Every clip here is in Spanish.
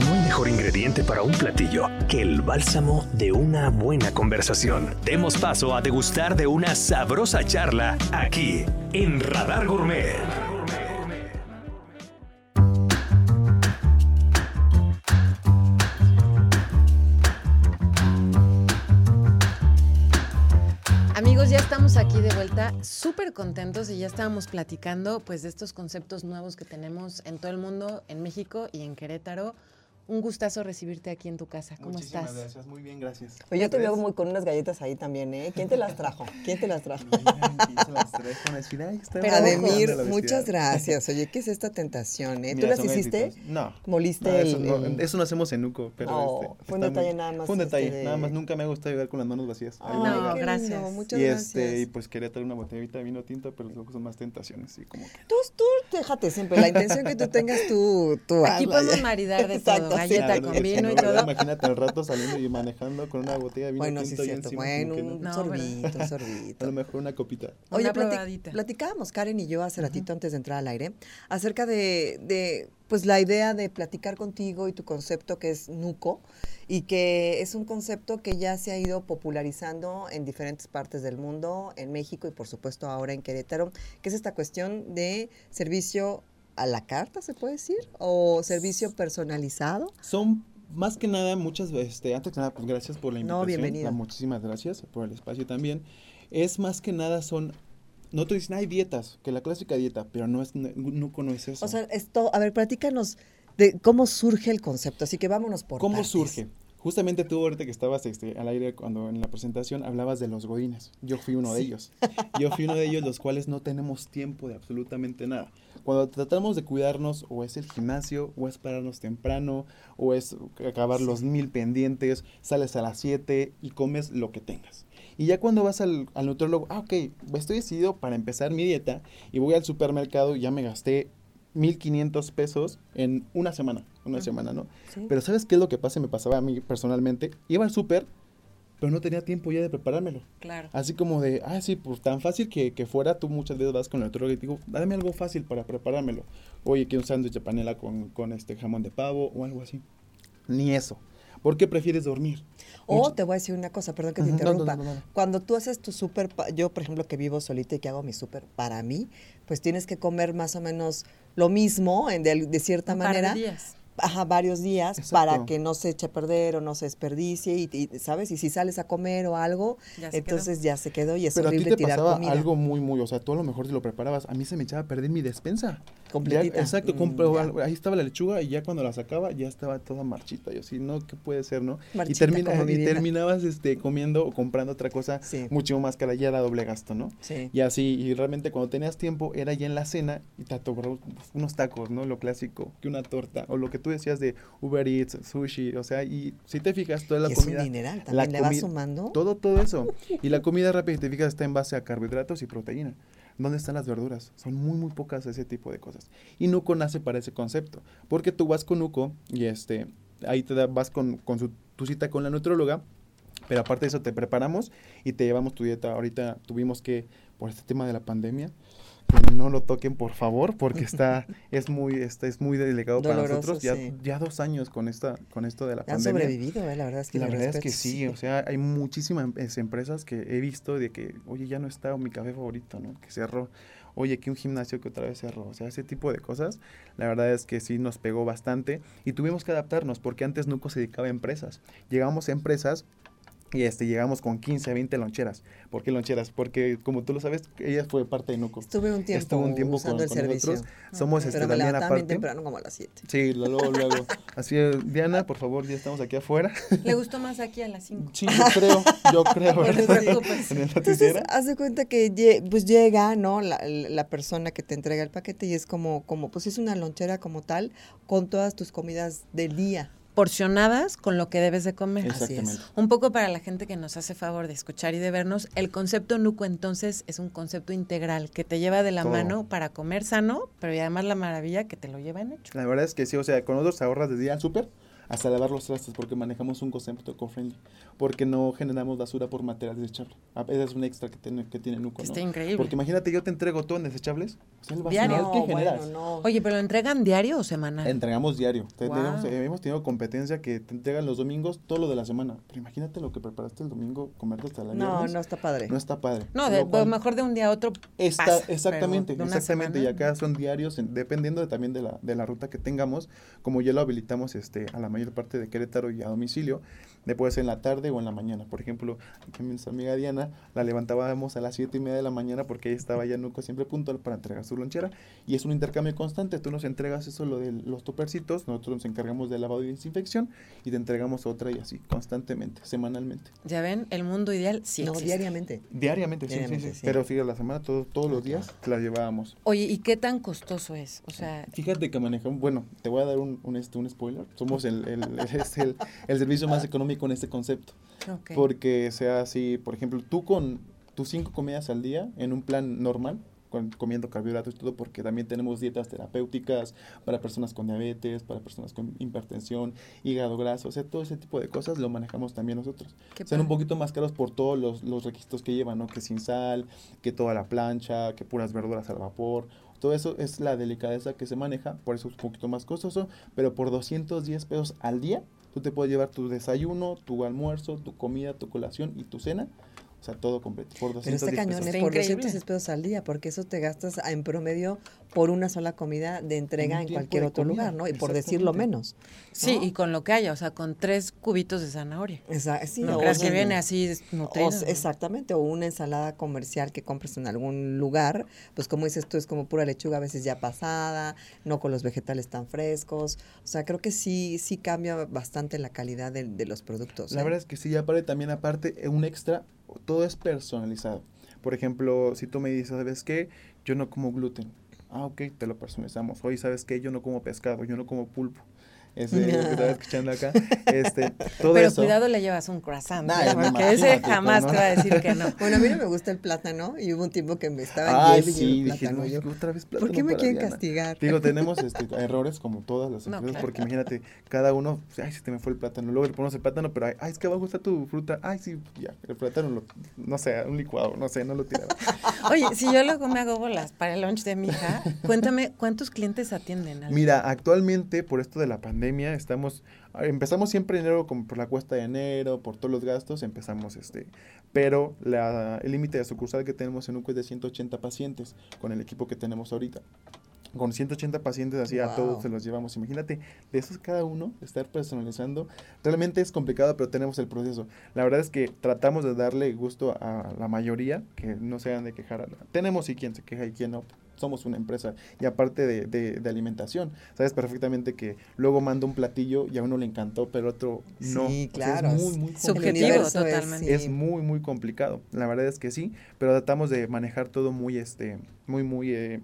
no hay mejor ingrediente para un platillo que el bálsamo de una buena conversación. Demos paso a degustar de una sabrosa charla aquí en Radar Gourmet. Amigos, ya estamos aquí de vuelta, súper contentos y ya estábamos platicando pues de estos conceptos nuevos que tenemos en todo el mundo, en México y en Querétaro. Un gustazo recibirte aquí en tu casa. ¿Cómo Muchísimas estás? gracias, muy bien, gracias. Oye, yo te veo muy con unas galletas ahí también, ¿eh? ¿Quién te las trajo? ¿Quién te las trajo? Se las trajo. Ademir, muchas gracias. Oye, ¿qué es esta tentación, eh? ¿Tú Mira, las hiciste? No. ¿Moliste No, eso, el- no, el- eso no hacemos en Nuco, pero Oh, este, fue un muy- detalle nada más, Fue un detalle, este, de- nada más. Nunca me ha gustado llegar con las manos vacías. No, gracias. lindo, Muchas y gracias. este, y pues quería traer una botellita de vino tinto, pero luego son más tentaciones, y como que. Tú, tú, déjate siempre. La intención que tú tengas, tú, tú Aquí hazla, podemos maridar de Exacto, todo. Galleta con vino y todo. Imagínate al rato saliendo y manejando con una botella de vino Bueno, sí, cierto. encima, Bueno, un no. Sorbito, un A sorbito. lo mejor una copita. Oye, Una plati- probadita. platicábamos Karen y yo hace ratito antes de entrar al aire acerca de, de, pues la idea de platicar contigo y tu concepto que es Nuco y que es un concepto que ya se ha ido popularizando en diferentes partes del mundo, en México y por supuesto ahora en Querétaro, que es esta cuestión de servicio a la carta, se puede decir, o servicio personalizado. Son más que nada muchas veces, este, antes que nada, pues gracias por la No, invitación. bienvenido. Ah, Muchísimas gracias por el espacio también. Es más que nada son, no te dicen, hay dietas, que la clásica dieta, pero no es, no, no es eso. O sea, esto, a ver, platícanos de cómo surge el concepto, así que vámonos por ¿Cómo partes. surge? Justamente tú ahorita que estabas este, al aire cuando en la presentación hablabas de los godines. Yo fui uno de ellos. Yo fui uno de ellos los cuales no tenemos tiempo de absolutamente nada. Cuando tratamos de cuidarnos o es el gimnasio o es pararnos temprano o es acabar los mil pendientes, sales a las 7 y comes lo que tengas. Y ya cuando vas al, al nutriólogo, ah, ok, estoy decidido para empezar mi dieta y voy al supermercado y ya me gasté 1.500 pesos en una semana, una semana, ¿no? Sí. Pero ¿sabes qué es lo que pasa? Me pasaba a mí personalmente. Iba al súper, pero no tenía tiempo ya de preparármelo. Claro. Así como de, ah, sí, pues tan fácil que, que fuera, tú muchas veces vas con el nutriólogo y te digo, dame algo fácil para preparármelo. Oye, que un sándwich de panela con, con este jamón de pavo o algo así. Ni eso. ¿Por qué prefieres dormir? O te voy a decir una cosa, perdón que te Ujú, no, no, interrumpa. no, no, no. Cuando tú haces tu súper, pa- yo por ejemplo que vivo solita y que hago mi súper para mí, pues tienes que comer más o menos lo mismo en de, de cierta Un par de manera. días. Ajá, varios días Exacto. para que no se eche a perder o no se desperdicie y, y, sabes y si sales a comer o algo Ya entonces ya se quedó y es Pero a ti horrible te tirar pasaba comida algo muy, muy, o sea, tú a lo mejor si lo preparabas, a mí se me echaba a perder mi despensa. Completita. Ya, exacto, Mm, ya. ahí estaba la lechuga y ya cuando la sacaba ya estaba toda marchita. Yo así, no, ¿qué puede ser, no? y, termina- y terminabas este, comiendo o comprando otra cosa Sí. mucho más cara, ya era doble gasto, ¿no? sí Y así, y realmente cuando tenías tiempo era ya en la cena y te atobró unos tacos, ¿no? Lo clásico, que una torta, o lo que tú decías de Uber Eats, sushi, o sea, y si te fijas, toda la Y es un comida... dineral, la también le vas sumando. Todo, todo eso. Y la comida rápida, si te fijas, está en base a carbohidratos y proteína. ¿Dónde están las verduras? Son muy, muy pocas ese tipo de cosas. Y Nuco nace para ese concepto. Porque tú vas con Nuco y este, ahí te da- vas con, con su, tu cita con la nutróloga. Pero aparte de eso, te preparamos y te llevamos tu dieta. Ahorita tuvimos que, por este tema de la pandemia, que no lo toquen por favor, porque está, es muy, está, es muy delicado para Doloroso, nosotros. Ya, sí. ya dos años con esta, con esto de la Han pandemia. sobrevivido, eh, la verdad es que La verdad es que respetos, sí, o sea, hay muchísimas em- es- empresas que he visto de que, oye, ya no está mi café favorito, ¿no? Que cerró. Oye, que un gimnasio que otra vez cerró. O sea, ese tipo de cosas, la verdad es que sí nos pegó bastante y tuvimos que adaptarnos porque antes Nuco se dedicaba a empresas. Llegamos a empresas y este, llegamos con 15, 20 loncheras. ¿Por qué loncheras? Porque, como tú lo sabes, ella fue parte de Nuco. Estuve un tiempo, Estuvo un tiempo usando con, el con servicio. nosotros. Somos este, pero me también levantaba bien aparte. temprano como a las 7. Sí, luego, luego. Así, es, Diana, por favor, ya estamos aquí afuera. Le gustó más aquí a las 5. Sí, yo creo, yo creo. No. En el Entonces, haz de cuenta que pues llega, ¿no? La, la persona que te entrega el paquete y es como, como, pues es una lonchera como tal, con todas tus comidas del día. Porcionadas con lo que debes de comer. Así es. Un poco para la gente que nos hace favor de escuchar y de vernos, el concepto Nuco entonces es un concepto integral que te lleva de la Todo. mano para comer sano, pero y además la maravilla que te lo llevan hecho. La verdad es que sí, o sea, con nosotros ahorras desde ir al súper hasta lavar los trastes, porque manejamos un concepto eco-friendly, porque no generamos basura por material desechable. A veces es un extra que tiene, que tiene Nuco, ¿no? Está increíble. Porque imagínate, yo te entrego todo en desechables, el Diario. basural que No, generas. bueno, no. Oye, ¿pero lo entregan diario o semanal? Entregamos diario. Guau. tenemos- eh, hemos tenido competencia que te entregan los domingos todo lo de la semana. Pero imagínate lo que preparaste el domingo, comerte hasta la No, viernes. no está padre. No está padre. No, de, cual- mejor de un día a otro Está, pasa, exactamente, pero de una exactamente. Y semana, acá son diarios, en- dependiendo de- también de la, de la ruta que tengamos. Como ya lo habilitamos este, a la parte de Querétaro y a domicilio, de puede ser en la tarde o en la mañana. Por ejemplo, aquí nuestra amiga Diana la levantábamos a las siete y media de la mañana porque ella estaba ya Nuco siempre puntual para entregar su lonchera. Y es un intercambio constante. Tú nos entregas eso, lo de los topercitos, nosotros nos encargamos de lavado y desinfección y te entregamos otra y así, constantemente, semanalmente. Ya ven, el mundo ideal sí no, existe. diariamente. Diariamente, sí, sí, Diariamente, sí. sí. Pero sí, a la semana, todo- todos los días, la llevábamos. Oye, ¿y qué tan costoso es? O sea, Fíjate que manejamos, bueno, te voy a dar un, un, este, un spoiler. Somos el, el, es el, el servicio más económico en este concepto. Porque sea así, por ejemplo, tú con tus cinco comidas al día en un plan normal, con- comiendo carbohidratos y todo, porque también tenemos dietas terapéuticas para personas con diabetes, para personas con hipertensión, hígado graso, o sea, todo ese tipo de cosas lo manejamos también nosotros. Qué Son un poquito más caros por todos los, los requisitos que llevan, ¿no? Que sin sal, que toda la plancha, que puras verduras al vapor. Todo eso es la delicadeza que se maneja, por eso es un poquito más costoso, pero por 210 pesos al día, tú te puedes llevar tu desayuno, tu almuerzo, tu comida, tu colación y tu cena, o sea, todo completo, por Pero 210 está cañón, pesos. por increíble. 200 pesos al día, porque eso te gastas en promedio por una sola comida de entrega en cualquier otro comida, lugar, ¿no? Y por decirlo menos. sí, ¿no? y con lo que haya, o sea, con tres cubitos de zanahoria. Esa- sí, no o creas que viene así o exactamente, o una ensalada comercial que compres en algún lugar, pues como dices tú, es como pura lechuga a veces ya pasada, no con los vegetales tan frescos. O sea, creo que sí, sí cambia bastante la calidad de, de los productos. La ¿eh? verdad es que sí, aparte también aparte, eh, un extra, todo es personalizado. Por ejemplo, si tú me dices, ¿sabes qué? Yo no como gluten. Ah, ok, te lo personalizamos. Hoy, ¿sabes qué? Yo no como pescado, yo no como pulpo. Ese que estaba escuchando acá. Este, todo Pero eso. cuidado le llevas un croissant, Nah, no, porque ese jamás ¿no? te va a decir que no. Bueno, a mí no me gusta el plátano y hubo un tiempo que me estaba Ay, y sí, lleve dije, plátano. no, yo, otra vez ¿Por plátano qué me quieren Diana. castigar? Digo, tenemos este, errores como todas las No, empresas, claro. porque imagínate, cada uno, ay, se te me fue el plátano, luego le ponemos el plátano, pero ay, ay, es que abajo está tu fruta, ay, sí, ya, el plátano, lo, no sé, un licuado, no sé, no lo tiraba. Oye, si yo luego me hago bolas para el lunch de mi hija, cuéntame, ¿cuántos clientes atienden? al- Mira, actualmente, por esto de la pandemia, estamos, empezamos siempre enero como por la cuesta de enero, por todos los gastos, empezamos este, pero la, el límite de sucursal que tenemos en UCO es de 180 pacientes, con el equipo que tenemos ahorita. Con 180 pacientes así a todos se los llevamos. Imagínate, de esos cada uno, estar personalizando, realmente es complicado, pero tenemos el proceso. La verdad es que tratamos de darle gusto a la mayoría, que no se han de quejar. a la- Tenemos y quien se queja y quien no. Somos una empresa y aparte de, de- de alimentación, sabes perfectamente que luego mando un platillo y a uno le encantó, pero otro no. Sí, O sea, claro, es muy, muy subjetivo totalmente. Es muy, muy complicado. La verdad es que sí, pero tratamos de manejar todo muy, este, muy, muy, eh,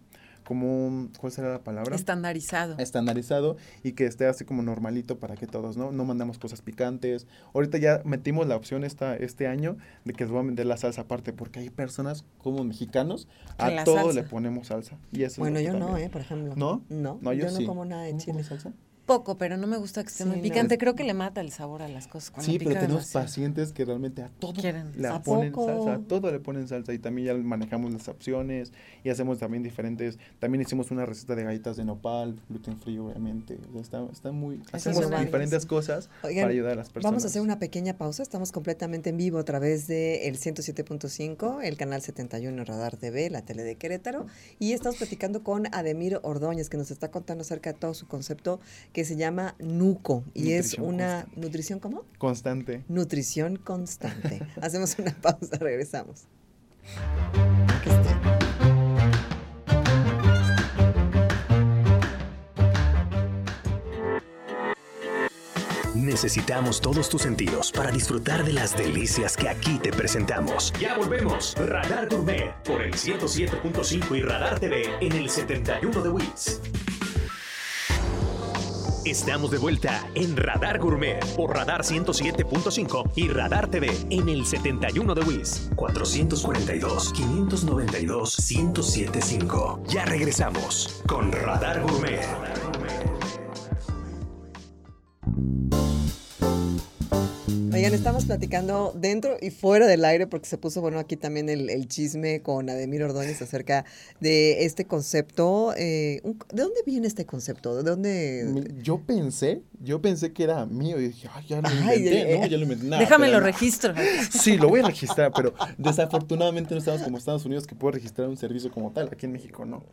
como, un- ¿cuál será la palabra? Estandarizado. estandarizado y que esté así como normalito para que todos, ¿no? No mandamos cosas picantes. Ahorita ya metimos la opción esta, este año de que les voy a vender la salsa aparte, porque hay personas como mexicanos, a todo salsa. le ponemos salsa. Y eso es Bueno, yo no, ¿eh? Por ejemplo. ¿No? No, No, yo yo, sí. no como nada de ¿No chile. salsa? Poco, pero no me gusta que esté Sí, muy no. picante. Creo que le mata el sabor a las cosas. cuando Sí, pero tenemos demasiado. pacientes que realmente a todo Quieren. le ¿A ponen poco? salsa, a todo le ponen salsa y también ya manejamos las opciones y hacemos también diferentes, también hicimos una receta de galletas de nopal, gluten free obviamente, o sea, está, está muy, hacemos diferentes cosas Oigan, para ayudar a las personas. Vamos a hacer una pequeña pausa. Estamos completamente en vivo a través de el 107.5, el canal 71 en Radar TV, la tele de Querétaro. Y estamos platicando con Ademir Ordóñez, que nos está contando acerca de todo su concepto que se llama NUCO. Y es una. constante. ¿Nutrición cómo? Constante. Nutrición constante. Hacemos una pausa, regresamos. Necesitamos todos tus sentidos para disfrutar de las delicias que aquí te presentamos. Ya volvemos. Radar Gourmet por el 107.5 y Radar TV en el 71 de Wits. Estamos de vuelta en Radar Gourmet por Radar 107.5 y Radar TV en el 71 de WIS 442 592 1075. Ya regresamos con Radar Gourmet. Oigan, estamos platicando dentro y fuera del aire porque se puso bueno aquí también el, el chisme con Ademir Ordóñez acerca de este concepto. eh, un- ¿De dónde viene este concepto? ¿De dónde? Yo pensé, yo pensé que era mío y dije, ay, ya lo Ay, inventé, eh, ¿no? Ya lo inventé. Nah, Déjame lo no. registro. Sí, lo voy a registrar, pero desafortunadamente no estamos como Estados Unidos que puede registrar un servicio como tal. Aquí en México no.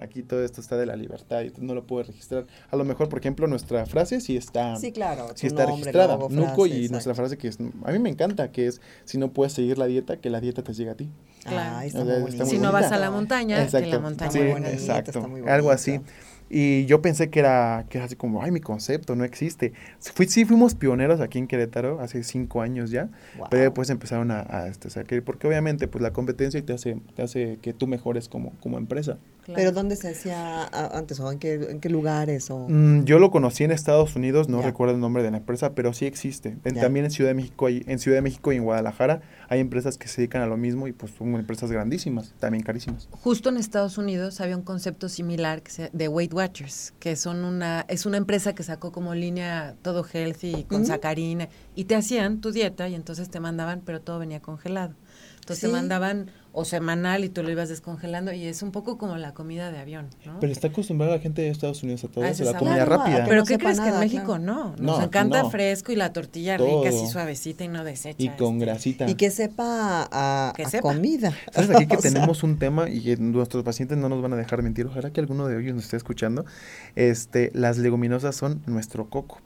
Aquí todo esto está de la libertad y no lo puedo registrar. A lo mejor, por ejemplo, nuestra frase sí está, Sí, claro. sí está nombre, registrada. logo, Nuco frase, y nuestra frase que es, a mí me encanta, que es, si no puedes seguir la dieta, que la dieta te siga a ti. Claro. Ay, está O muy sea, está bonito. muy si no bonita. vas a la montaña, que la Exacto. montaña Sí, muy bonita, exacto. está muy Algo así. Y yo pensé que era, que era así como, ay, mi concepto no existe. Fui, sí fuimos pioneros aquí en Querétaro hace cinco años ya, Wow. pero después empezaron a, a, este, sacar, porque obviamente pues la competencia te hace, te hace que tú mejores como, como empresa. Claro. Pero ¿dónde se hacía antes o en qué, en qué lugares? O... Mm, yo lo conocí en Estados Unidos, no Ya. recuerdo el nombre de la empresa, pero sí existe. En- también en Ciudad de México hay, en Ciudad de México y en Guadalajara hay empresas que se dedican a lo mismo y pues son empresas grandísimas, también carísimas. Justo en Estados Unidos había un concepto similar que se, de Weight Watchers, que son una es una empresa que sacó como línea todo healthy con sacarina y te hacían tu dieta y entonces te mandaban, pero todo venía congelado. Entonces Sí. te mandaban o semanal y tú lo ibas descongelando y es un poco como la comida de avión, ¿no? Pero está acostumbrada la gente de Estados Unidos a todo Ah, eso, esa la comida Claro, rápida. pero no ¿qué crees que en México claro. no? Nos No, aquí encanta no. fresco y la tortilla rica, así suavecita y no deshecha. y con este. grasita. Y que sepa a, Que a sepa. comida. ¿Sabes aquí que tenemos un tema y que nuestros pacientes no nos van a dejar mentir? Ojalá que alguno de ellos nos esté escuchando. Este, las leguminosas son nuestro coco.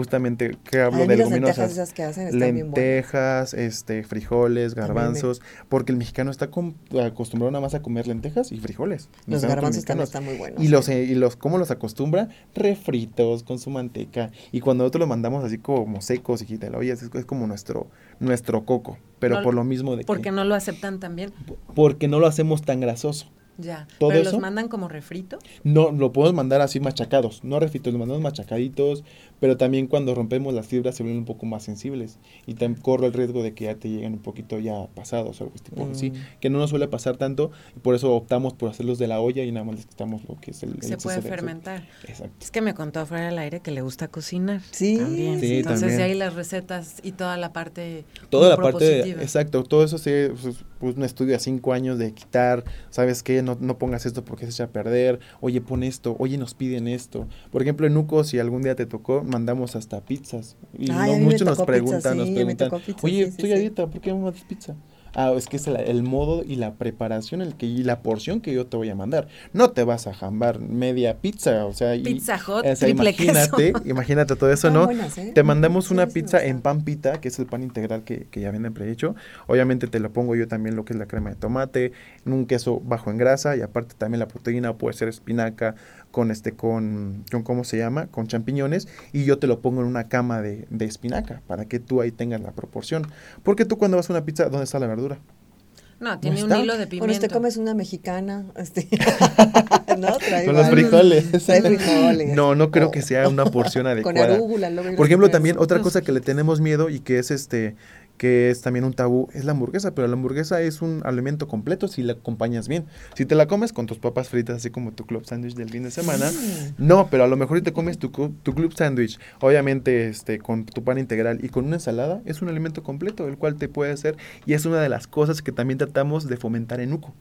Justamente, que hablo ay, de lentejas leguminosas? esas que hacen están bien buenas. lentejas, este, frijoles, También garbanzos, porque el mexicano está com- acostumbrado nada más a comer lentejas y frijoles. Los garbanzos también están muy buenos. Y los, eh, y los, ¿cómo los acostumbra? Refritos con su manteca. Y cuando nosotros los mandamos así como secos y quítalo, oye, es, es como nuestro, nuestro coco. Pero No- por lo mismo de Porque que, no lo aceptan tan bien. porque no lo hacemos tan grasoso. Ya. ¿Todo pero eso? los mandan como refrito. No, lo podemos mandar así machacados, no refritos, lo mandamos machacaditos, pero también cuando rompemos las fibras se vuelven un poco más sensibles y también corro el riesgo de que ya te lleguen un poquito ya pasados o algo tipo así, Mm. que no nos suele pasar tanto y por eso optamos por hacerlos de la olla y nada más les quitamos lo que es el... el Se puede de- fermentar. Exacto. Es que me contó fuera del aire que le gusta cocinar. Sí, También. Sí, Entonces, también. de ahí las recetas y toda la parte. Toda la parte, exacto, todo eso se, pues, pues, un estudio de cinco años de quitar, ¿sabes qué? No, no pongas esto porque se echa a perder, oye, pon esto, oye, nos piden esto. Por ejemplo, en Nuco, si algún día te tocó, mandamos hasta pizzas. Y Ay, no, muchos nos pizza, preguntan, nos preguntan, pizza, oye, sí, estoy a dieta, ¿por qué me mandas pizza? Ah, es que es el modo y la preparación el que, y la porción que yo te voy a mandar. No te vas a jambar media pizza, o sea, y- Pizza Hut, o sea, triple imagínate, queso. imagínate todo eso, ¿no? buenas, ¿eh? Te mandamos una sí, pizza en pan pita, que es el pan integral que, que ya viene prehecho. Obviamente te lo pongo yo también lo que es la crema de tomate, en un queso bajo en grasa y aparte también la proteína puede ser espinaca con este con, con ¿cómo se llama? con champiñones y yo te lo pongo en una cama de, de espinaca para que tú ahí tengas la proporción. Porque tú cuando vas a una pizza, ¿dónde está la verdura? No, tiene un está? hilo de pimiento. Bueno, usted comes una mexicana, este, ¿no? Trae Con los frijoles. Trae frijoles. No, no creo que sea una porción Con adecuada. arúgula. luego hay Por ejemplo, también otra cosa que le tenemos miedo y que es este que es también un tabú es la hamburguesa, pero la hamburguesa es un alimento completo si la acompañas bien. Si te la comes con tus papas fritas, así como tu club sándwich del fin de semana, no, pero a lo mejor si te comes tu, tu club sándwich, obviamente este con tu pan integral y con una ensalada, es un alimento completo, el cual te puede hacer y es una de las cosas que también tratamos de fomentar en UCO,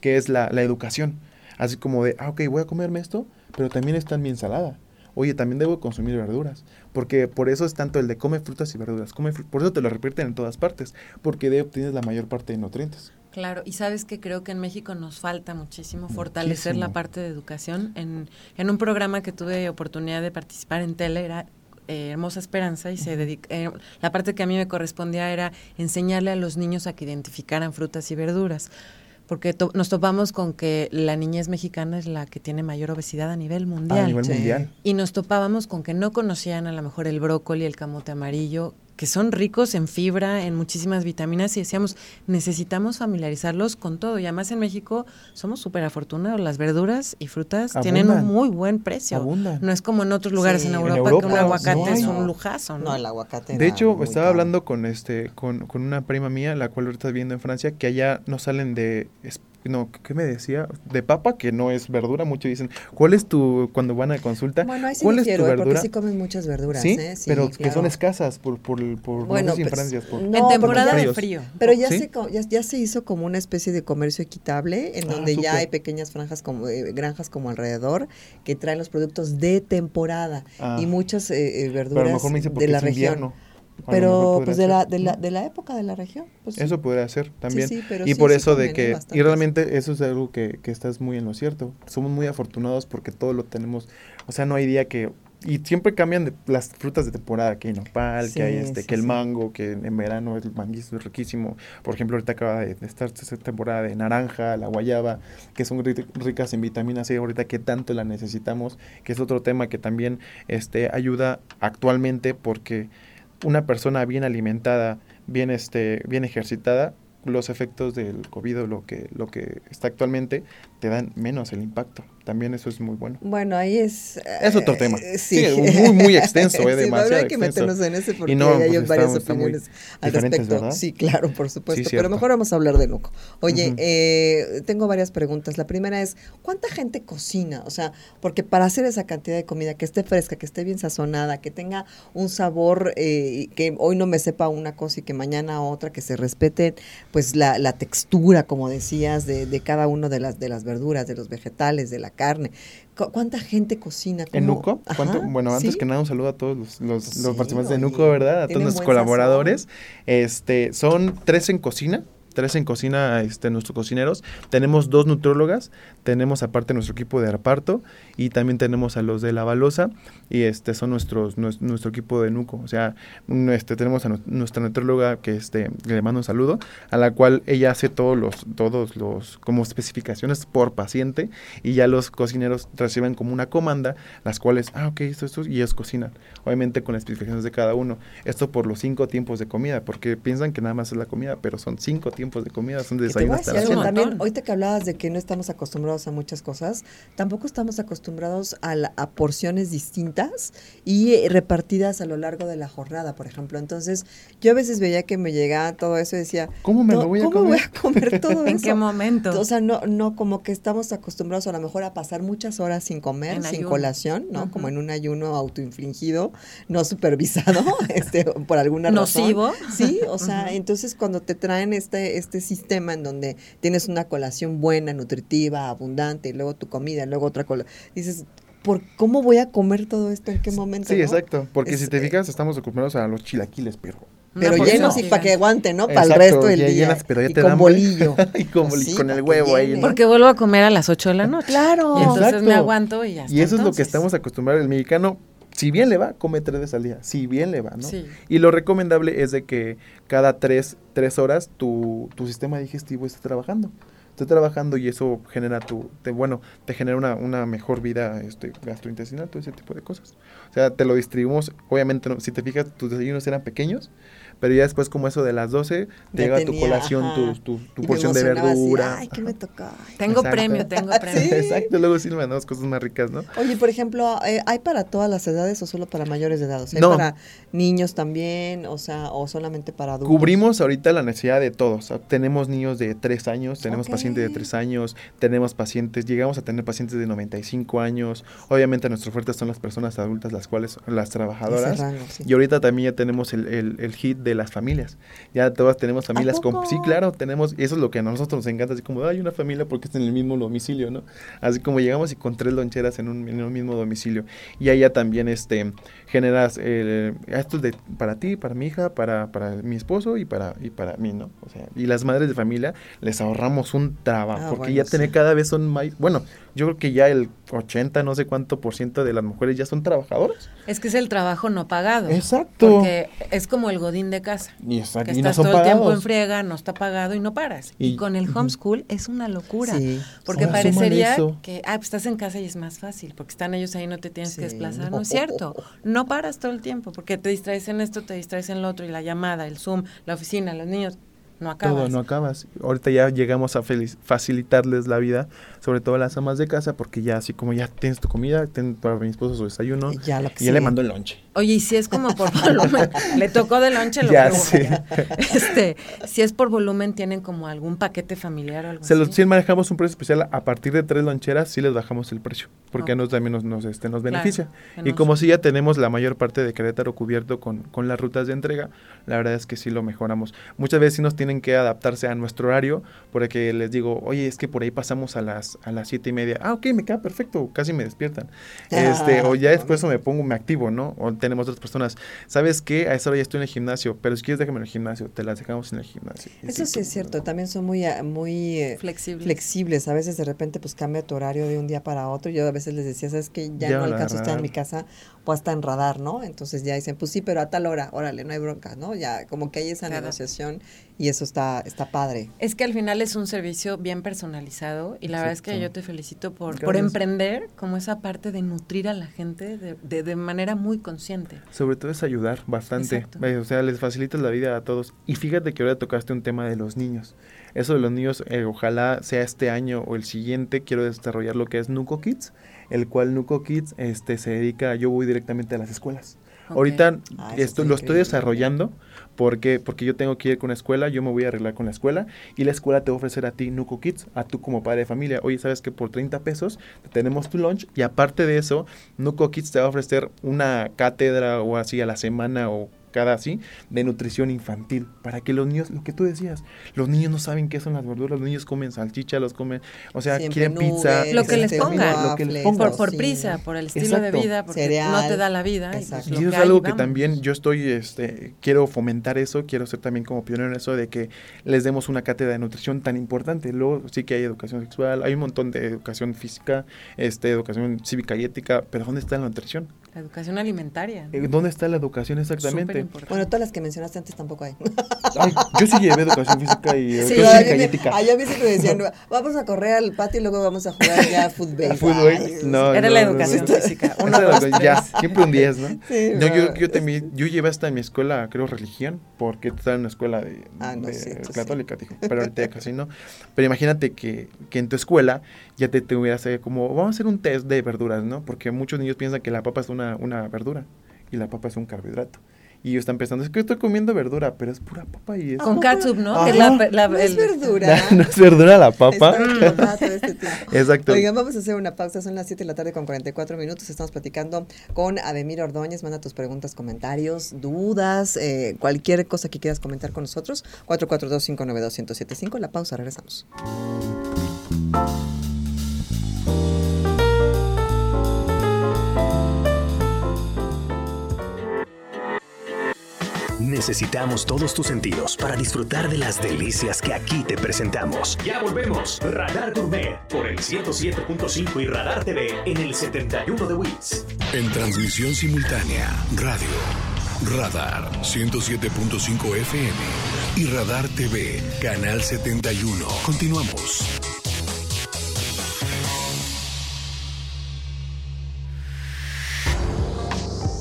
que es la, la educación. Así como de, ah, ok, voy a comerme esto, pero también está en mi ensalada. Oye, también debo consumir verduras, porque por eso es tanto el de come frutas y verduras, come por eso te lo repiten en todas partes, porque de ahí obtienes la mayor parte de nutrientes. Claro, y sabes que creo que en México nos falta muchísimo fortalecer la parte de educación. En, en un programa que tuve oportunidad de participar en tele era eh, Hermosa Esperanza y se dedica, eh, la parte que a mí me correspondía era enseñarle a los niños a que identificaran frutas y verduras. Porque to- nos topamos con que la niñez mexicana es la que tiene mayor obesidad a nivel mundial. A nivel Sí. mundial. Y nos topábamos con que no conocían a lo mejor el brócoli, el camote amarillo, que son ricos en fibra, en muchísimas vitaminas, y decíamos, necesitamos familiarizarlos con todo. Y además en México somos súper afortunados, las verduras y frutas tienen un muy buen precio. Abundan. No es como en otros lugares Sí, en en Europa, que Europa un no aguacate es un lujazo, ¿no? No, el aguacate. De hecho, estaba caro. hablando con este con, con una prima mía, la cual ahorita viviendo en Francia, que allá no salen de es- no, ¿qué me decía? De papa, que no es verdura, muchos dicen, ¿cuál es tu, cuando van a consulta, Bueno, ahí sí cuál es tu ¿eh? porque verdura? sí comen muchas verduras, ¿Sí? ¿eh? Sí, pero que son escasas por, por, por Bueno, pues, por- no, en temporada porque- de frío. Pero ya, ¿Sí? se, co- ya, ya se hizo como una especie de comercio equitable, en Ah, donde ya hay pequeñas franjas como eh, granjas como alrededor que traen los productos de temporada Ah. y muchas eh, eh, pero a verduras lo mejor me dice porque de la es región. invierno. Pero pues de la, de, la, de la época de la región. Pues. Eso podría ser también. sí, pero y sí, por eso de que, y realmente eso es algo que, que estás muy en lo cierto. Somos muy afortunados porque todo lo tenemos, o sea, no hay día que, y siempre cambian de las frutas de temporada, que hay nopal, que hay este, que el mango, que en verano el manguito es riquísimo. Por ejemplo, ahorita acaba de estar esta temporada de naranja, la guayaba, que son ri- ricas en vitamina C ahorita que tanto la necesitamos, que es otro tema que también este, ayuda actualmente porque una persona bien alimentada, bien, este, bien ejercitada, los efectos del COVID o lo que, lo que está actualmente te dan menos el impacto. También eso es muy bueno. Bueno, ahí es... Es otro eh, tema. Sí, Sí, muy, muy extenso, eh, Sí, demasiado habría que extenso. meternos en ese porque Y no, hay pues, varias está- está muy opiniones al respecto. ¿verdad? Sí, claro, por supuesto. pero mejor vamos a hablar de Nuco. Oye, eh, tengo varias preguntas. La primera es, ¿cuánta gente cocina? O sea, porque para hacer esa cantidad de comida que esté fresca, que esté bien sazonada, que tenga un sabor, eh, que hoy no me sepa una cosa y que mañana otra, que se respete pues la, la textura, como decías, de, de cada uno de las, de las verduras, de los vegetales, de la carne. Cu- ¿Cuánta gente cocina? ¿En ¿Cómo? Nuco? ¿Cuánto? Ajá, bueno, antes ¿sí? que nada, un saludo a todos los, los, los Sí, participantes de Nuco, ¿verdad? A todos nuestros colaboradores. Este, son tres en cocina, tres en cocina, este, nuestros cocineros. Tenemos dos nutrólogas, tenemos aparte nuestro equipo de reparto y también tenemos a los de la balosa y este son nuestros nues- nuestro, equipo de Nuco. O sea, este, tenemos a nu- nuestra nutróloga que este, le mando un saludo, a la cual ella hace todos los, todos los, como especificaciones por paciente y ya los cocineros reciben como una comanda, las cuales, ah, ok, esto, esto, y ellos cocinan, obviamente con las especificaciones de cada uno. Esto por los cinco tiempos de comida, porque piensan que nada más es la comida, pero son cinco tiempos de comida, son desayuno hasta montón. también, ahorita que hablabas de que no estamos acostumbrados a muchas cosas, tampoco estamos acostumbrados a, la- a porciones distintas y eh, repartidas a lo largo de la jornada, por ejemplo. Entonces, yo a veces veía que me llegaba todo eso y decía, ¿Cómo me "No, lo voy a ¿cómo comer? voy a comer todo ¿En eso? qué momento? O sea, no, no, como que estamos acostumbrados a lo mejor a pasar muchas horas sin comer, En sin ayuno. colación, ¿no? Como en un ayuno autoinfligido, no supervisado, este, por alguna razón. Nocivo. Sí, o sea, entonces cuando te traen este, este sistema en donde tienes una colación buena, nutritiva, abundante, y luego tu comida, y luego otra colación, dices, ¿por cómo voy a comer todo esto? ¿En qué momento? Sí, no? exacto, porque Es, si te eh, fijas, estamos acostumbrados a los chilaquiles, pero... Pero llenos y para que aguante, ¿no? Para el resto del ya día. llenas, pero ya y te con da hambre. bolillo. y con, Pues sí, el huevo ahí. ¿no? Porque vuelvo a comer a las 8 de la noche. Claro. Y entonces Exacto. me aguanto y ya Y eso es lo que estamos acostumbrados. El mexicano, si bien le va, come tres veces al día. Si bien le va, ¿no? Sí. Y lo recomendable es de que cada tres, tres horas tu, tu sistema digestivo esté trabajando. Esté trabajando y eso genera tu, te, bueno, te genera una, una mejor vida este, gastrointestinal, todo ese tipo de cosas. O sea, te lo distribuimos, obviamente, no- si te fijas, tus desayunos eran pequeños, pero ya después como eso de las 12, te llega tu colación, ajá. tu, tu, tu Y me porción de así, verdura. Ay, ¿qué me toca? Ay, Tengo Exacto. premio, tengo premio. Sí. Exacto, luego sí le mandamos cosas más ricas, ¿no? Oye, por ejemplo, eh, ¿hay para todas las edades o solo para mayores de edad? O sea, ¿hay No. para niños también? O sea, o solamente para adultos. Cubrimos ahorita la necesidad de todos. Sea, Tenemos niños de 3 años, tenemos pacientes de Ok. 3 años, tenemos pacientes, llegamos a tener pacientes de 95 años. Obviamente nuestra oferta son las personas adultas, las cuales, las trabajadoras. rango, sí. Y ahorita también ya tenemos el, el, el hit de las familias. Ya todas tenemos familias con... Sí, claro, tenemos... Eso es lo que a nosotros nos encanta, así como, hay una familia porque está en el mismo domicilio, ¿no? Así como llegamos y con tres loncheras en un, en un mismo domicilio. Y ahí ya también, este, generas... eh, esto es de, para ti, para mi hija, para, para mi esposo y para, y para mí, ¿no? O sea, y las madres de familia les ahorramos un trabajo, Ah, porque bueno, ya tener sí. cada vez son más... Bueno, yo creo que ya el 80, no sé cuánto por ciento de las mujeres ya son trabajadoras. Es que es el trabajo no pagado. Exacto. Porque es como el godín de casa. Y, exacto, Que y no estás son todo el tiempo en friega, no está pagado y no paras. Y, Y- con el homeschool es una locura. Sí. Porque parecería que, ah, pues estás en casa y es más fácil, porque están ellos ahí, no te tienes Sí, que desplazar. no. No es cierto. No paras todo el tiempo, porque te distraes en esto, te distraes en lo otro, y la llamada, el Zoom, la oficina, los niños, no acabas. Todo, no acabas. Ahorita ya llegamos a facilitarles la vida, sobre todo a las amas de casa, porque ya así como ya tienes tu comida, ten para mi esposo su desayuno, Y ya lo que y ya le mandó el lonche. Oye, y si es como por volumen, le tocó de lonche lo Ya que hubo. sé. Este, si es por volumen, ¿tienen como algún paquete familiar o algo Se los, así? sí manejamos un precio especial a partir de tres loncheras, sí les bajamos el precio, porque Ok. nos también nos, nos, este, nos beneficia. Y nos- como si ya tenemos la mayor parte de Querétaro cubierto con, con las rutas de entrega, la verdad es que sí lo mejoramos. Muchas veces sí nos tienen que adaptarse a nuestro horario, porque les digo, oye, es que por ahí pasamos a las a las siete y media. Ah, ok, me queda perfecto, casi me despiertan. Este, o ya después me pongo, me activo, ¿no? O tenemos otras personas, ¿sabes qué? A esa hora ya estoy en el gimnasio, pero si quieres déjame en el gimnasio, te las dejamos en el gimnasio. Eso sí es cierto, también son muy, ah, muy eh, Flexible. flexibles. A veces de repente pues cambia tu horario de un día para otro. Yo a veces les decía, sabes que ya, Ya no la alcanzo a estar en mi casa o hasta en radar, ¿no? Entonces ya dicen, pues sí, pero a tal hora, órale, no hay bronca, ¿no? Ya como que hay esa Claro. negociación y eso está, está padre. Es que al final es un servicio bien personalizado y la verdad es que Exacto. yo te felicito por, por emprender como esa parte de nutrir a la gente de, de, de manera muy consciente. Sobre todo es ayudar bastante. Exacto. O sea, les facilitas la vida a todos. Y fíjate que ahora tocaste un tema de los niños. Eso de los niños, eh, ojalá sea este año o el siguiente, quiero desarrollar lo que es Nuco Kids, el cual Nuco Kids este, se dedica, yo voy directamente a las escuelas. Ok. Ahorita Ah, esto, lo estoy desarrollando porque, porque yo tengo que ir con la escuela, yo me voy a arreglar con la escuela y la escuela te va a ofrecer a ti Nuco Kids, a tú como padre de familia. Oye, sabes que por 30 pesos tenemos tu lunch y aparte de eso, Nuco Kids te va a ofrecer una cátedra o así a la semana o cada así de nutrición infantil para que los niños, lo que tú decías, los niños no saben qué son las verduras, los niños comen salchicha, los comen, o sea, Siempre quieren pizza, nuggets, Lo que les este, pongan. Lo que les pongan. Por, por sí. prisa, por el estilo Exacto. de vida, porque Cereal. no te da la vida. y, pues, Y eso es algo hay, que vamos. también yo estoy, este, quiero fomentar eso, quiero ser también como pionero en eso de que les demos una cátedra de nutrición tan importante. Luego sí que hay educación sexual, hay un montón de educación física, este, educación cívica y ética, pero ¿dónde está la nutrición? La educación alimentaria. Eh, ¿Dónde está la educación exactamente? Bueno, todas las que mencionaste antes tampoco hay. Ay, yo sí llevé educación física y Sí, educación Ay, cívica y me- ética. ay, a mí siempre me decían, vamos a correr al patio y luego vamos a jugar ya fútbol. Fútbol, Ay, no, Era no, la no, educación no. física. Dos, ya, siempre un 10, ¿no? Sí, No, yo, yo, también, yo llevé hasta mi escuela, creo, religión, porque estaba en una escuela de, Ah, no, de sí, católica, dijo, pero ahorita ya casi no. Pero imagínate que, que en tu escuela ya te tuvieras eh, como, vamos a hacer un test de verduras, ¿no? Porque muchos niños piensan que la papa es una, una verdura y la papa es un carbohidrato. Y ellos están pensando, es que estoy comiendo verdura, pero es pura papa y es... Con catsup, ¿no? La- la- No es verdura. no es verdura la papa. Este. Exacto. Oigan, vamos a hacer una pausa. Son las 7 de la tarde con 44 minutos. Estamos platicando con Ademir Ordóñez. Manda tus preguntas, comentarios, dudas, eh, cualquier cosa que quieras comentar con nosotros. 442-592-1075. La pausa, regresamos. Necesitamos todos tus sentidos para disfrutar de las delicias que aquí te presentamos. Ya volvemos. Radar Gourmet por el 107.5 y Radar TV en el 71 de Wits. En transmisión simultánea, radio, radar 107.5 FM y radar TV, canal 71. Continuamos.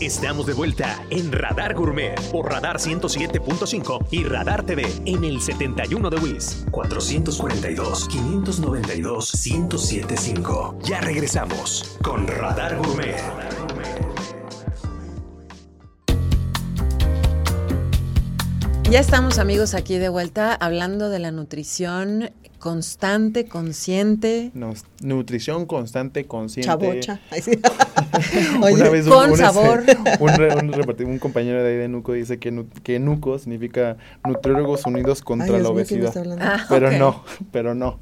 Estamos de vuelta en Radar Gourmet por Radar 107.5 y Radar TV en el 71 de Wis. 442-592-1075. Ya regresamos con Radar Gourmet. Ya estamos amigos aquí de vuelta hablando de la nutrición constante, consciente. Nos- nutrición constante, consciente. Ay, sí. Una vez con un, sabor. Un, un compañero de ahí de Nuco dice que, nu- que Nuco significa Nutriólogos Unidos contra Ay, la Dios mío, ¿quién me Obesidad. Ah, pero no, pero no.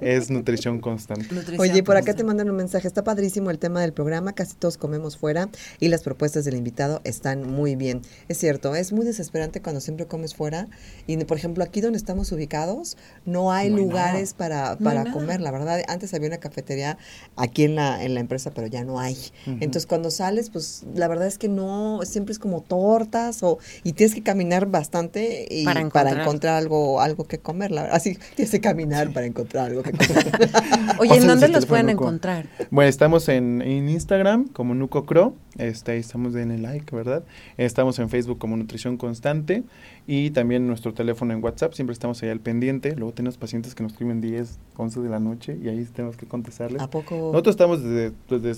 Es nutrición constante. Nutrición Oye, por acá te constante. mandan un mensaje. Está padrísimo el tema del programa. Casi todos comemos fuera y las propuestas del invitado están muy bien. Es cierto, es muy desesperante cuando siempre comes fuera. Y, por ejemplo, aquí donde estamos ubicados, no hay lugares para, No hay para nada. comer. La verdad, antes había una cafetería aquí en la, en la empresa, pero ya no hay. Entonces, cuando sales, pues la verdad es que no, siempre es como tortas o y tienes que caminar bastante y Para para encontrar. encontrar, algo, algo que comer. La verdad, así tienes que caminar para encontrar algo que comer. Oye, ¿en dónde los pueden Nuco. encontrar? Bueno, estamos en, en Instagram como Nuco Cro, este, ahí estamos en el like, ¿verdad? Estamos en Facebook como Nutrición Constante y también nuestro teléfono en WhatsApp, siempre estamos ahí al pendiente. Luego tenemos pacientes que nos escriben 10, 11 de la noche y ahí tenemos que contestarles. ¿A poco? Nosotros estamos desde, desde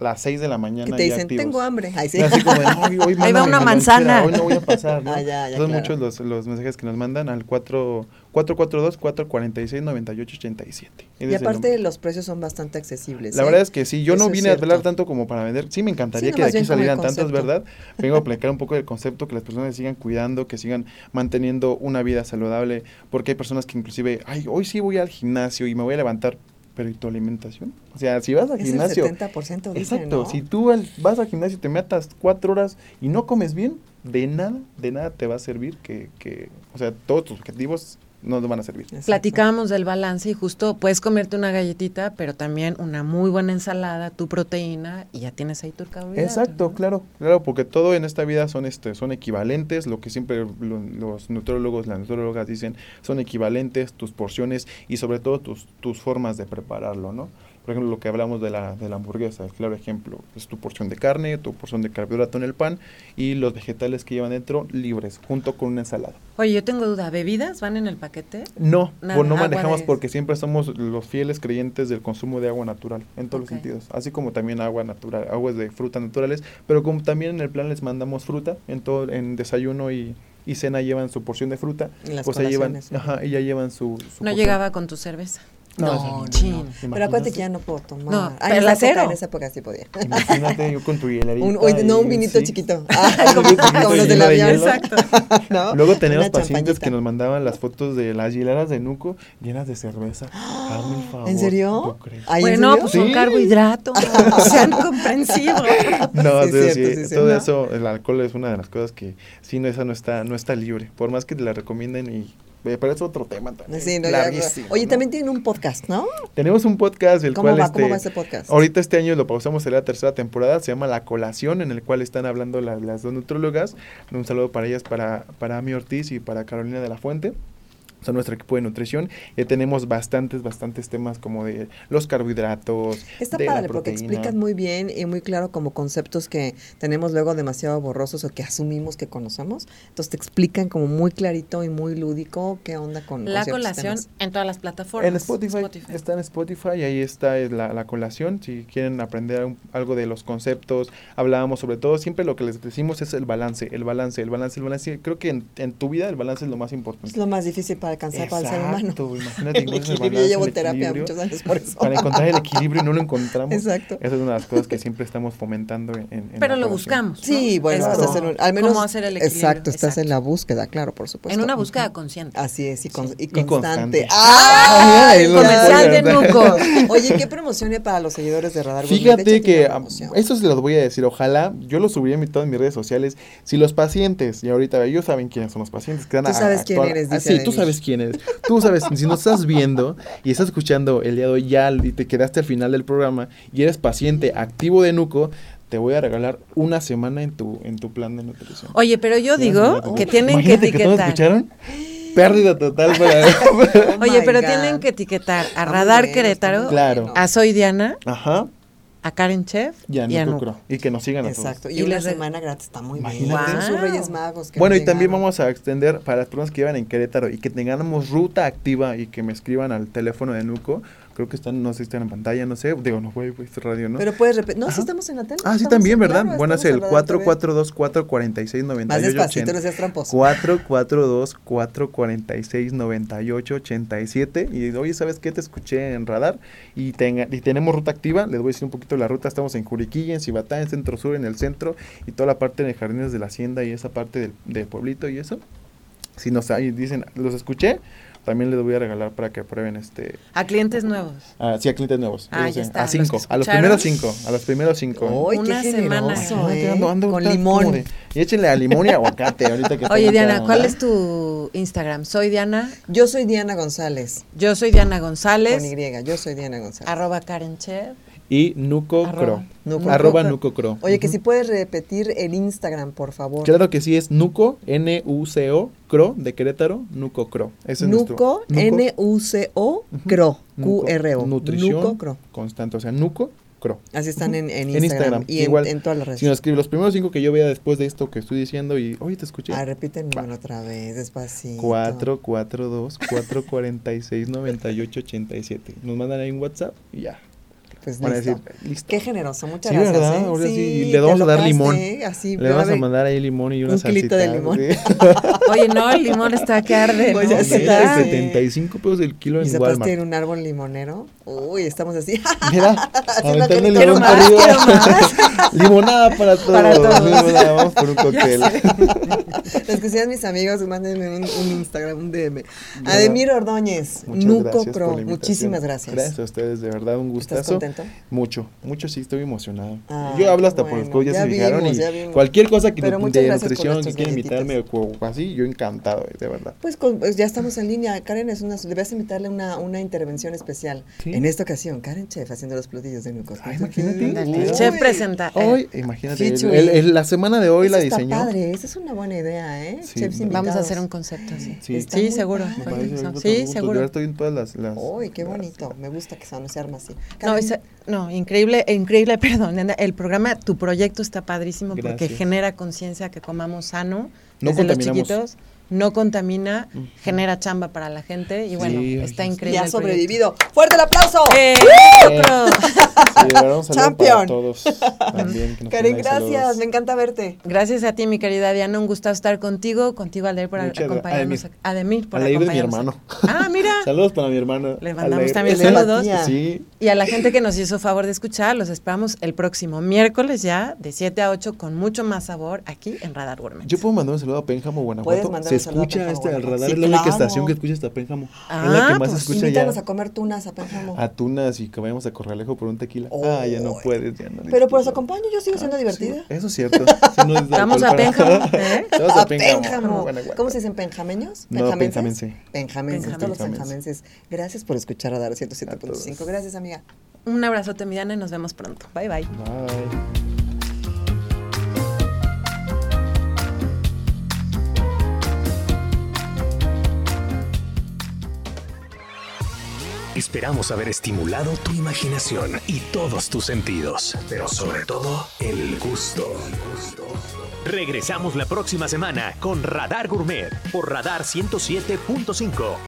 las 6 de la mañana. Que te dicen, activos. tengo hambre. Ay, sí. Así como, de, "No, hoy, hoy Ahí va una manzana". Hoy no voy a pasar, ¿no? Ah, ya, ya, Son claro. muchos los, los mensajes que nos mandan al 4, 442 446 9887 Ese Y es el aparte los precios son bastante accesibles. La ¿eh? verdad es que sí, yo Eso no vine a hablar tanto como para vender. Sí, me encantaría Sí, que de aquí salieran tantas. ¿verdad? Vengo a aplicar un poco el concepto, que las personas sigan cuidando, que sigan manteniendo una vida saludable, porque hay personas que inclusive, ay, hoy sí voy al gimnasio y me voy a levantar, pero ¿y tu alimentación? O sea, si vas al Es gimnasio... el 70% dice, Exacto, ¿no? si tú al- vas al gimnasio y te metas cuatro horas y no comes bien, de nada, de nada te va a servir que, que o sea, todos tus objetivos no te van a servir. Exacto. Platicábamos del balance y justo puedes comerte una galletita, pero también una muy buena ensalada, tu proteína y ya tienes ahí tu carbohidrato. Exacto, ¿no? claro, claro, porque todo en esta vida son este, son equivalentes, lo que siempre lo- los nutrólogos, las nutrólogas dicen, son equivalentes tus porciones y sobre todo tus, tus formas de prepararlo, ¿no? Por ejemplo, lo que hablamos de la, de la hamburguesa, el claro ejemplo, es tu porción de carne, tu porción de carbohidrato en el pan y los vegetales que llevan dentro libres, junto con una ensalada. Oye, yo tengo duda, ¿bebidas van en el paquete? No, Nada, pues no agua manejamos porque siempre somos los fieles creyentes del consumo de agua natural, en todos los sentidos, así como también agua natural, aguas de frutas naturales, pero como también en el plan les mandamos fruta, en todo, en desayuno y, y cena llevan su porción de fruta, Y las pues ahí llevan, ajá, y ya llevan su, su No porción. llegaba con tu cerveza. No, No. Pero acuérdate que ya no puedo tomar. No, pero en, la esa época, en esa época sí podía. Imagínate yo con tu hielerita. Un, no, un vinito sí. chiquito. Ah, como, Un los del de avión. Exacto. ¿no? Luego tenemos Una pacientes champañita. que nos mandaban las fotos de las hieleras de Nuco llenas de cerveza. Hazme el favor, ¿En serio? ¿tú crees? Ay, ¿en bueno, serio? pues son Sí. carbohidratos. Sean comprensivos. No, Sí, sí, es cierto, sí, sí, sí, todo ¿no? eso, el alcohol es una de las cosas que sí, no, esa no está, no está libre. Por más que te la recomienden y pero es otro tema también. Sí, no, larguísimo, Oye, ¿no? también tienen un podcast, ¿no? tenemos un podcast el ¿Cómo cual va? este, ¿Cómo va ese podcast? ahorita este año lo pausamos en la tercera temporada, se llama La Colación, en el cual están hablando la- las dos nutrólogas. Un saludo para ellas, para, para Ami Ortiz y para Carolina de la Fuente. Son nuestro equipo de nutrición. Ya tenemos bastantes, bastantes temas como de los carbohidratos. Está de la padre porque proteína. explicas muy bien y muy claro como conceptos que tenemos luego demasiado borrosos o que asumimos que conocemos. Entonces te explican como muy clarito y muy lúdico qué onda con La colación temas. en todas las plataformas. En Spotify, está en Spotify, ahí está es la, la colación, si quieren aprender un- algo de los conceptos, hablábamos sobre todo, siempre lo que les decimos es el balance, el balance, el balance, el balance, creo que en, en tu vida el balance es lo más importante. Es lo más difícil para alcanzar para el ser humano. Exacto, imagínate El encuentras el equilibrio. Yo llevo terapia muchos años por eso. Para encontrar el equilibrio y no lo encontramos. Exacto. Esa es una de las cosas que siempre estamos fomentando en, en Pero lo buscamos. ¿no? Sí, bueno, Es estás como- en un- al menos cómo hacer el equilibrio. Exacto, estás en la búsqueda, claro, por supuesto. En una búsqueda consciente. Así es, y, con- Y constante. constante. ¡Ah! Ay, los Comercial de spoilers. Nuco. Oye, ¿qué promoción hay para los seguidores de Radar? Fíjate que promoción. eso se los voy a decir, ojalá, yo lo subí en mi- todas mis redes sociales, si los pacientes, y ahorita ellos saben quiénes son los pacientes, que van Tú a- sabes a quién actuar- eres, dice sí, tú sabes quién eres, tú sabes, si nos estás viendo y estás escuchando el día de hoy ya y te quedaste al final del programa y eres paciente activo de Nuco, te voy a regalar una semana en tu, en tu plan de nutrición. Oye, pero yo digo que tienen que todos etiquetar. escucharon? Pérdida total para... Oh Oye, pero God. tienen que etiquetar a Radar Querétaro, Claro. a Soy Diana, Ajá, a Karen Chef y a creo. Y que nos sigan a todos. Exacto, y, Y una semana gratis está muy bien. Sus Reyes Magos. que Bueno, no y también vamos a extender para las personas que vivan en Querétaro y que tengamos ruta activa y que me escriban al teléfono de Nuco. Creo que están, no sé si están en pantalla, no sé. Digo, no voy a radio, ¿no? Pero puedes repetir. No, sí Ajá. estamos en la tele. ah, sí, también, ¿verdad? claro, bueno, es el en Radar TV. 442-446-9880. Más despacito, no seas tramposo. 442-446-9887. Y oye, ¿sabes qué? Te escuché en radar y, tenga, y tenemos ruta activa. Les voy a decir un poquito la ruta. Estamos en Juriquilla, en Cibatá, en Centro Sur, en el centro y toda la parte de Jardines de la Hacienda y esa parte del, del pueblito y eso. Si nos ahí dicen, los escuché, también les voy a regalar para que prueben este. A clientes nuevos. Ah, sí, a clientes nuevos. Ah, ya está. A cinco, a los primeros cinco, a los primeros cinco. ¡Ay, qué Una semana. ¿eh? ando- ando Con limón. de- y échenle a limón y aguacate ahorita que Oye, Diana, ¿cuál es tu Instagram? Soy Diana. Yo soy Diana González. Yo soy Diana Con González. Y. Yo soy Diana González. Arroba Karen Chef. Y Nuco Arroba. Cro. Nuco Arroba Cro. Nuco Cro. Oye, que si puedes repetir el Instagram, por favor. Claro que sí, es Nuco, N-U-C-O, Cro, de Querétaro, Nuco Cro. Ese es nuestro- Nuco, N-U-C-O. Cro, Q-R-O. Nutrición constante, o sea, Nuco Cro. Así están en, en En Instagram, Instagram, y en, igual. en todas las redes. Si nos escribe los primeros cinco que yo vea después de esto que estoy diciendo y, oye, te escuché. Ah, número otra vez, despacito. 442 446 9887 Nos mandan ahí un WhatsApp y ya. Pues van a listo. decir, listo. Qué generoso, muchas Sí, gracias. ¿verdad? ¿eh? Ahora sí, Sí, le vamos a dar limón. Así, Le vamos a mandar ahí limón y una un kilito de salsita, limón. sí. Oye, no, el limón está que arde. Pues ¿no? ya Sí, sé. Está- 75 pesos el kilo Y en sepas Walmart. tiene un árbol limonero. Uy, estamos así. Mira, aventando el limón para arriba. Limonada para todos. Para todos. Limonada, vamos por un cóctel. Los que sean mis amigos, mándenme un, un Instagram, un DM. Ademir Ordóñez, Muchas Nuco Pro, muchísimas gracias. Gracias a ustedes, de verdad, un ¿Estás gustazo. Contento? Mucho, mucho sí, estoy emocionado. Ay, Yo hablo hasta por los bueno, codos, ya, ya se fijaron. y ya cualquier cosa que Pero de, de nutrición que galletitas. invitarme o, así, yo encantado, de verdad. Pues, con- pues ya estamos en línea. Karen es una, a invitarle una, una intervención especial. ¿Sí? En esta ocasión, Karen Chef haciendo los platillos de Nuco. Ay, imagínate. Chef presenta. Hoy, imagínate, el- el- el- la semana de hoy Eso la está diseñó. padre, esa es una buena idea, ¿eh? Sí, Chefs vamos a Vamos a invitados. hacer un concepto así. Sí. Está Sí, seguro. Sí, seguro. Yo estoy en todas las. las Uy, qué bonito. Me gusta que se arma así. No, Karen, no, increíble, increíble, perdón. El programa, tu proyecto está padrísimo porque genera conciencia que comamos sano No desde los chiquitos, no contamina, genera chamba para la gente y bueno, Sí, está oye, y increíble. ha sobrevivido. ¡Fuerte el aplauso! ¡Eh! Eh. Sí, Champion. para todos. También, que nos Karen, gracias. saludos. Me encanta verte. Gracias a ti, mi querida Diana, un gusto estar contigo, contigo Aldair por Muchas acompañarnos. Ademir. Ademir por Aldair de mi acompañarnos. hermano. Ah, mira. Saludos para mi hermano. Le mandamos Aldair. también saludos. Sí, Y a la gente que nos hizo favor de escuchar, los esperamos el próximo miércoles ya, de 7 a 8, con mucho más sabor aquí en Radar Gourmet. Yo puedo mandar un saludo a Pénjamo, Puedes Guanajuato. Se escucha este al radar, Sí, es la única estación que escucha hasta Pénjamo. Ah, es la que más pues escucha Invítanos ya. a comer tunas a Pénjamo. A Tunas y que vayamos a Corralejo por un tequila. ah, ya no puedes, ya no. Pero por eso acompaño, yo sigo siendo Ah, divertida. sí, eso es cierto. Sí, no es de Vamos a Pénjamo, ¿eh? Vamos a a Pénjamo. ¿Cómo se dicen? ¿Penjameños? No, ¿Penjamenses? penjamense. Penjamenses, todos los Penjamense. penjamenses. Gracias por escuchar a Dar 107.5. todos. Gracias, amiga. Un abrazote, mi y nos vemos pronto. Bye, bye. Bye. Esperamos haber estimulado tu imaginación y todos tus sentidos, pero sobre todo el gusto. Regresamos la próxima semana con Radar Gourmet por Radar 107.5